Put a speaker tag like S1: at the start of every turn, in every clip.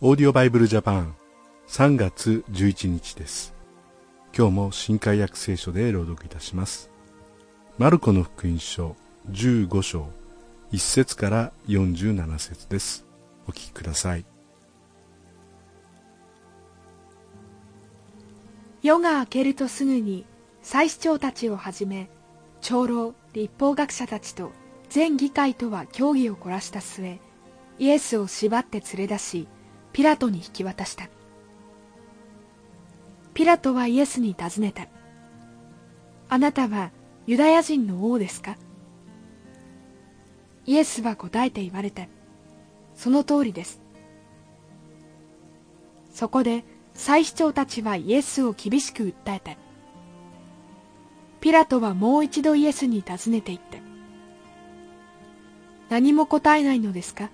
S1: オーディオバイブルジャパン。3月11日です。今日も新海約聖書で朗読いたします。マルコの福音書15章。1節から47節です。お聞きください。
S2: 夜が明けるとすぐに祭司長たちをはじめ長老立法学者たちと全議会とは協議を凝らした末イエスを縛って連れ出しピラトに引き渡した。ピラトはイエスに尋ねた。あなたはユダヤ人の王ですか？イエスは答えて言われた。その通りです。そこで祭司長たちはイエスを厳しく訴えた。ピラトはもう一度イエスに尋ねていった。何も答えないのですか？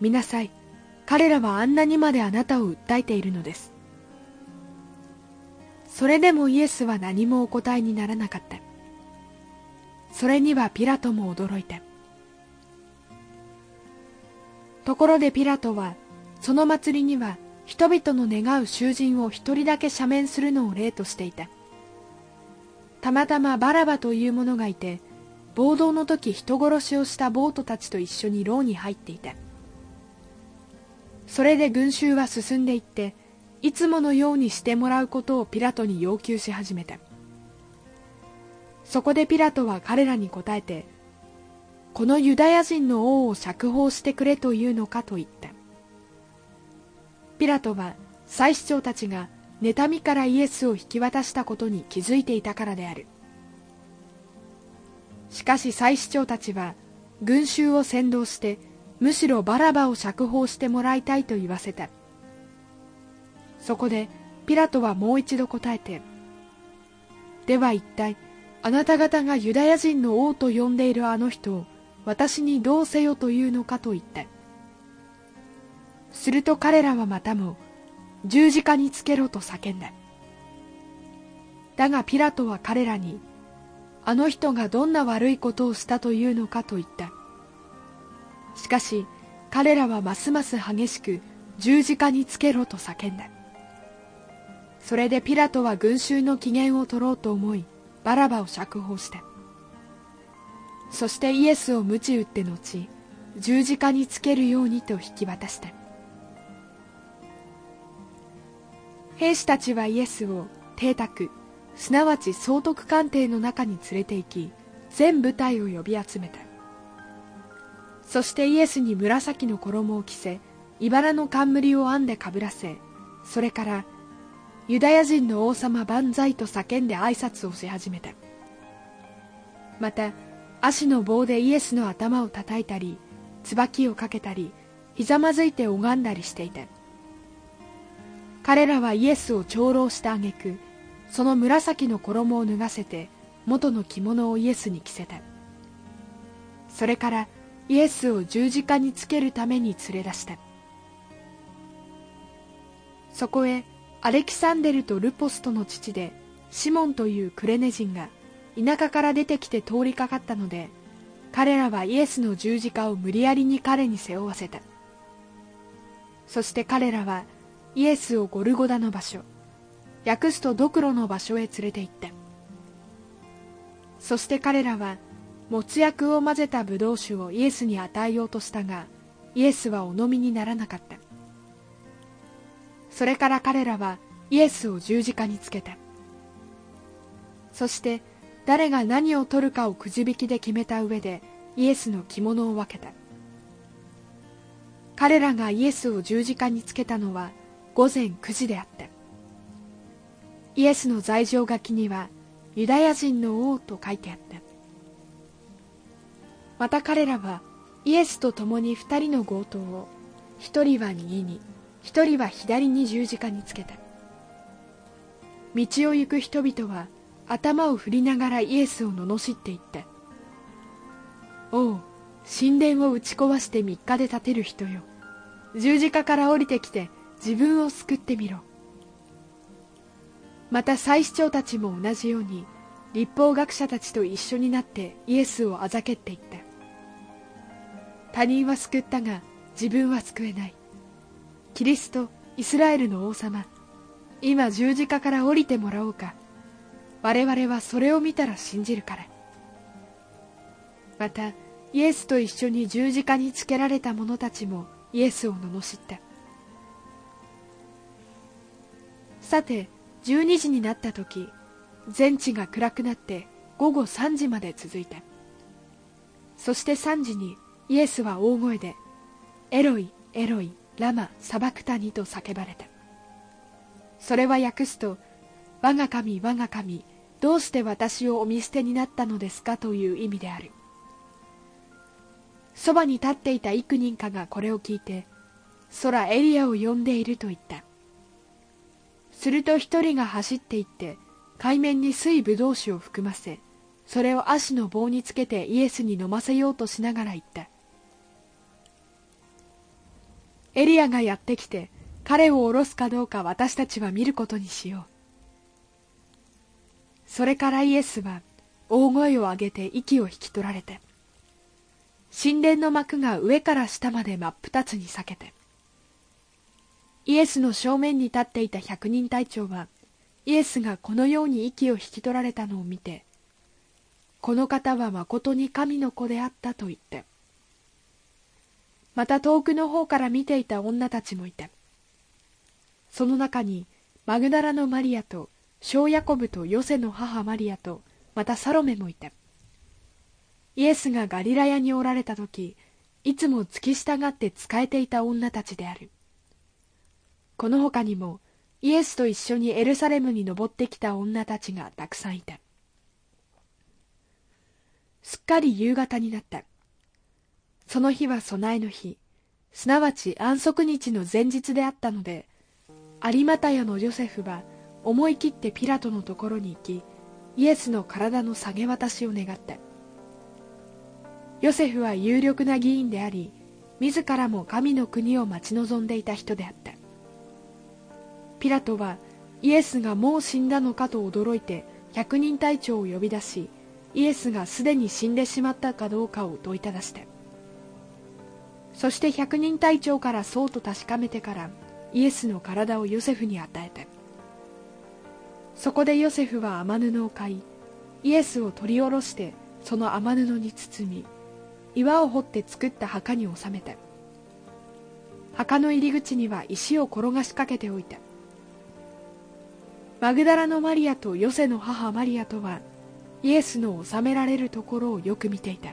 S2: 見なさい。彼らはあんなにまであなたを訴えているのです。それでもイエスは何もお答えにならなかった。それにはピラトも驚いた。ところでピラトはその祭りには人々の願う囚人を一人だけ赦免するのを例としていた。たまたまバラバという者がいて暴動の時人殺しをした暴徒たちと一緒に牢に入っていた。それで群衆は進んでいっていつものようにしてもらうことをピラトに要求し始めたそこでピラトは彼らに答えてこのユダヤ人の王を釈放してくれというのかと言った。ピラトは祭司長たちが妬みからイエスを引き渡したことに気づいていたからである。しかし祭司長たちは群衆を先導してむしろバラバを釈放してもらいたいと言わせた。そこでピラトはもう一度答えてでは一体あなた方がユダヤ人の王と呼んでいるあの人を私にどうせよというのかと言った。すると彼らはまたも十字架につけろと叫んだ。だがピラトは彼らにあの人がどんな悪いことをしたというのかと言った。しかし彼らはますます激しく十字架につけろと叫んだ。それでピラトは群衆の機嫌を取ろうと思いバラバを釈放した。そしてイエスを鞭打って後十字架につけるようにと引き渡した。兵士たちはイエスを邸宅すなわち総督官邸の中に連れて行き全部隊を呼び集めた。そしてイエスに紫の衣を着せ茨の冠を編んでかぶらせそれからユダヤ人の王様万歳と叫んで挨拶をし始めた。また足の棒でイエスの頭を叩いたり椿をかけたりひざまずいて拝んだりしていた。彼らはイエスを長老した挙句その紫の衣を脱がせて元の着物をイエスに着せた。それからイエスを十字架につけるために連れ出した。そこへアレキサンデルとルポストの父でシモンというクレネ人が田舎から出てきて通りかかったので彼らはイエスの十字架を無理やりに彼に背負わせた。そして彼らはイエスをゴルゴダの場所訳すとドクロの場所へ連れて行った。そして彼らはもつ薬を混ぜたブドウ酒をイエスに与えようとしたがイエスはお飲みにならなかった。それから彼らはイエスを十字架につけた。そして誰が何を取るかをくじ引きで決めた上でイエスの着物を分けた。彼らがイエスを十字架につけたのは午前9時であった。イエスの罪状書きにはユダヤ人の王と書いてあった。また彼らはイエスと共に二人の強盗を一人は右に一人は左に十字架につけた。道を行く人々は頭を振りながらイエスを罵っていった。おう神殿を打ち壊して三日で建てる人よ。十字架から降りてきて自分を救ってみろ。また祭司長たちも同じように立法学者たちと一緒になってイエスをあざけっていった。他人は救ったが自分は救えない。キリストイスラエルの王様今十字架から降りてもらおうか。我々はそれを見たら信じるから。またイエスと一緒に十字架につけられた者たちもイエスを罵った。さて12時になった時全地が暗くなって午後3時まで続いた。そして3時にイエスは大声で「エロイエロイラマサバクタニ」と叫ばれた。それは訳すと「我が神我が神どうして私をお見捨てになったのですか?」という意味である。そばに立っていた幾人かがこれを聞いて空エリアを呼んでいると言った。すると一人が走っていって海面に水ぶどう酒を含ませそれを足の棒につけてイエスに飲ませようとしながら言った。エリアがやってきて彼を下ろすかどうか私たちは見ることにしよう。それからイエスは大声を上げて息を引き取られて神殿の幕が上から下まで真っ二つに裂けてイエスの正面に立っていた百人隊長はイエスがこのように息を引き取られたのを見てこの方はまことに神の子であったと言ってまた遠くの方から見ていた女たちもいた。その中にマグダラのマリアと小ヤコブとヨセの母マリアとまたサロメもいた。イエスがガリラヤにおられた時いつも付き従って仕えていた女たちである。この他にもイエスと一緒にエルサレムに登ってきた女たちがたくさんいた。すっかり夕方になった。その日は備えの日。すなわち安息日の前日であったので有股屋のヨセフは思い切ってピラトのところに行きイエスの体の下げ渡しを願った。ヨセフは有力な議員であり自らも神の国を待ち望んでいた人であった。ピラトはイエスがもう死んだのかと驚いて百人隊長を呼び出しイエスがすでに死んでしまったかどうかを問いただした。そして百人隊長からそうと確かめてからイエスの体をヨセフに与えたそこでヨセフは雨布を買いイエスを取り下ろしてその雨布に包み岩を掘って作った墓に収めた墓の入り口には石を転がしかけておいたマグダラのマリアとヨセの母マリアとはイエスの収められるところをよく見ていた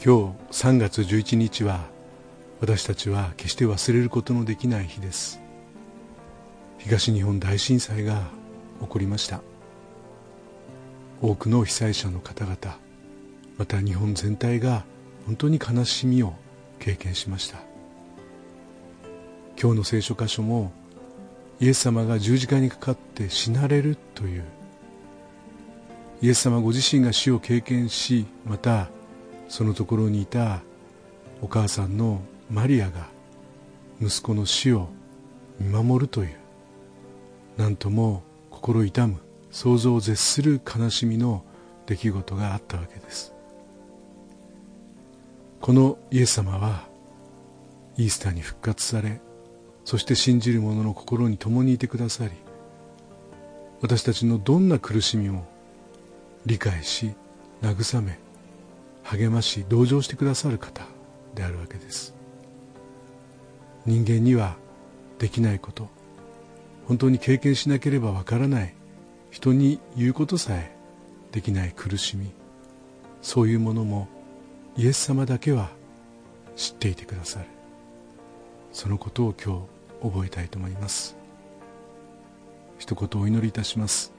S1: 今日3月11日は私たちは決して忘れることのできない日です。東日本大震災が起こりました。多くの被災者の方々また日本全体が本当に悲しみを経験しました。今日の聖書箇所もイエス様が十字架にかかって死なれるというイエス様ご自身が死を経験しまたそのところにいたお母さんのマリアが息子の死を見守るという。何とも心痛む。想像を絶する悲しみの出来事があったわけです。このイエス様はイースターに復活されそして信じる者の心に共にいてくださり私たちのどんな苦しみも理解し慰め励まし同情してくださる方であるわけです。人間にはできないこと本当に経験しなければわからない人に言うことさえできない苦しみそういうものもイエス様だけは知っていてくださる。そのことを今日覚えたいと思います。一言お祈りいたします。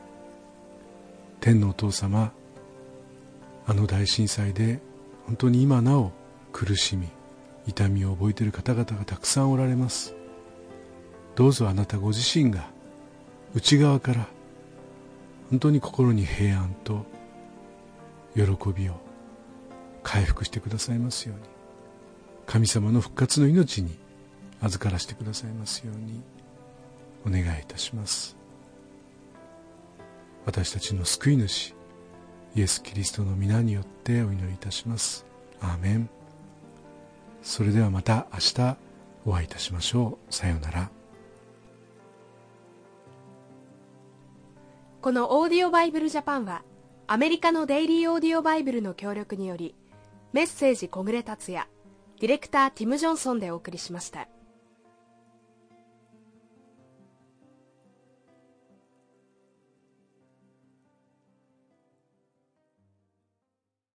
S1: 天のお父様あの大震災で本当に今なお苦しみ痛みを覚えている方々がたくさんおられます。どうぞあなたご自身が内側から本当に心に平安と喜びを回復してくださいますように。神様の復活の命に預からせてくださいますようにお願いいたします。私たちの救い主イエス・キリストの皆によってお祈りいたします。アーメン。それではまた明日お会いいたしましょう。さようなら。
S2: このオーディオバイブルジャパンはアメリカのデイリーオーディオバイブルの協力によりメッセージ小暮達也ディレクターティム・ジョンソンでお送りしました。